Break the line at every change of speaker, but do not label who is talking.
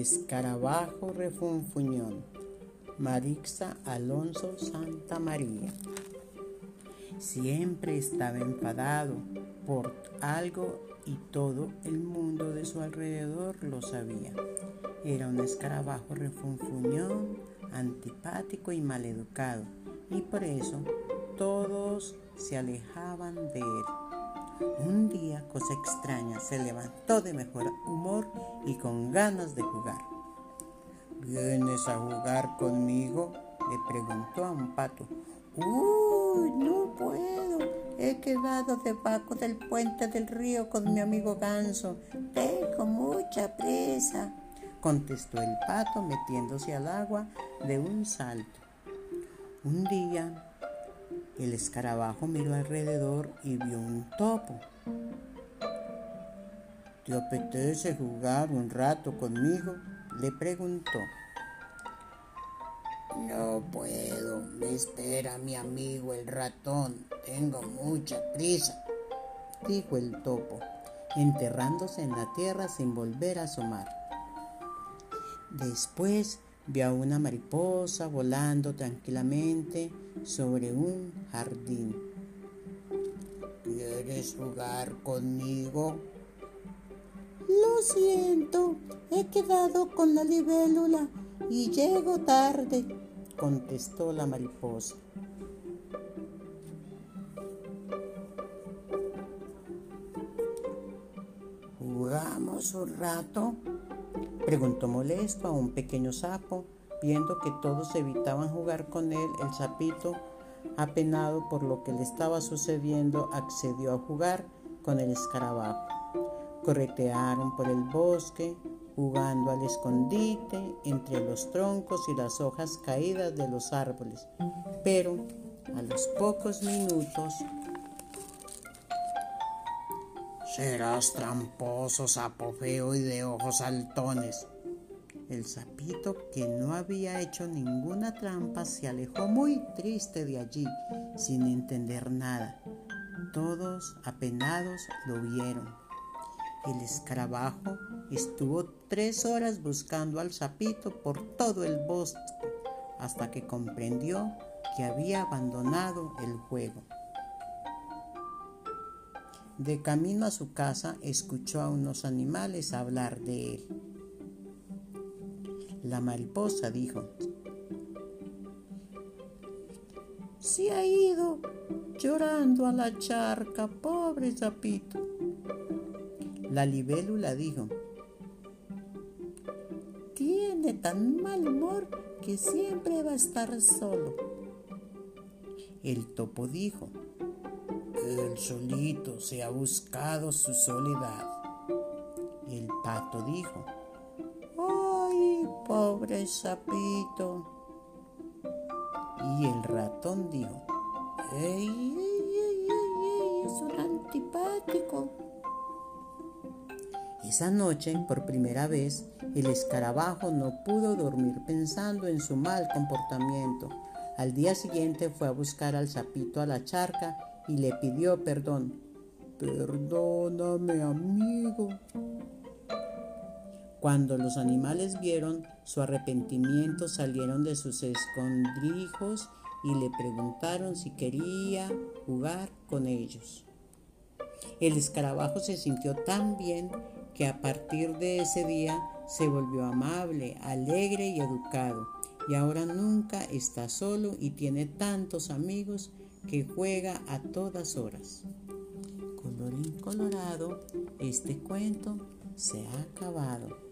escarabajo refunfuñón. Marixa Alonso Santa María. Siempre estaba enfadado por algo y todo el mundo de su alrededor lo sabía. Era un escarabajo refunfuñón, antipático y maleducado, y por eso todos se alejaban de él. Un día, cosa extraña, se levantó de mejor humor y con ganas de jugar. ¿Vienes a jugar conmigo? le preguntó a un pato.
Uy, no puedo. He quedado debajo del puente del río con mi amigo ganso. Tengo mucha prisa,
contestó el pato metiéndose al agua de un salto. Un día el escarabajo miró alrededor y vio un topo. ¿Te apetece jugar un rato conmigo? le preguntó.
No puedo, me espera mi amigo el ratón. Tengo mucha prisa,
dijo el topo, enterrándose en la tierra sin volver a asomar. Después vio a una mariposa volando tranquilamente sobre un jardín.
¿Quieres jugar conmigo?
Lo siento, he quedado con la libélula y llego tarde,
contestó la mariposa.
¿Jugamos un rato?
Preguntó molesto a un pequeño sapo, viendo que todos evitaban jugar con él, el sapito, apenado por lo que le estaba sucediendo, accedió a jugar con el escarabajo. Corretearon por el bosque, jugando al escondite entre los troncos y las hojas caídas de los árboles. Pero a los pocos minutos
Serás tramposo, sapo feo y de ojos saltones.
El sapito, que no había hecho ninguna trampa, se alejó muy triste de allí, sin entender nada. Todos, apenados, lo vieron. El escarabajo estuvo tres horas buscando al sapito por todo el bosque, hasta que comprendió que había abandonado el juego. De camino a su casa escuchó a unos animales hablar de él. La mariposa dijo,
Se ha ido llorando a la charca, pobre sapito.
La libélula dijo,
Tiene tan mal humor que siempre va a estar solo.
El topo dijo, él solito se ha buscado su soledad. El pato dijo,
¡ay, pobre sapito!
Y el ratón dijo,
¡ay, ay, ay, ay, es un antipático!
Esa noche, por primera vez, el escarabajo no pudo dormir pensando en su mal comportamiento. Al día siguiente fue a buscar al sapito a la charca y le pidió perdón. Perdóname, amigo. Cuando los animales vieron su arrepentimiento, salieron de sus escondrijos y le preguntaron si quería jugar con ellos. El escarabajo se sintió tan bien que a partir de ese día se volvió amable, alegre y educado, y ahora nunca está solo y tiene tantos amigos que juega a todas horas. Colorín colorado, este cuento se ha acabado.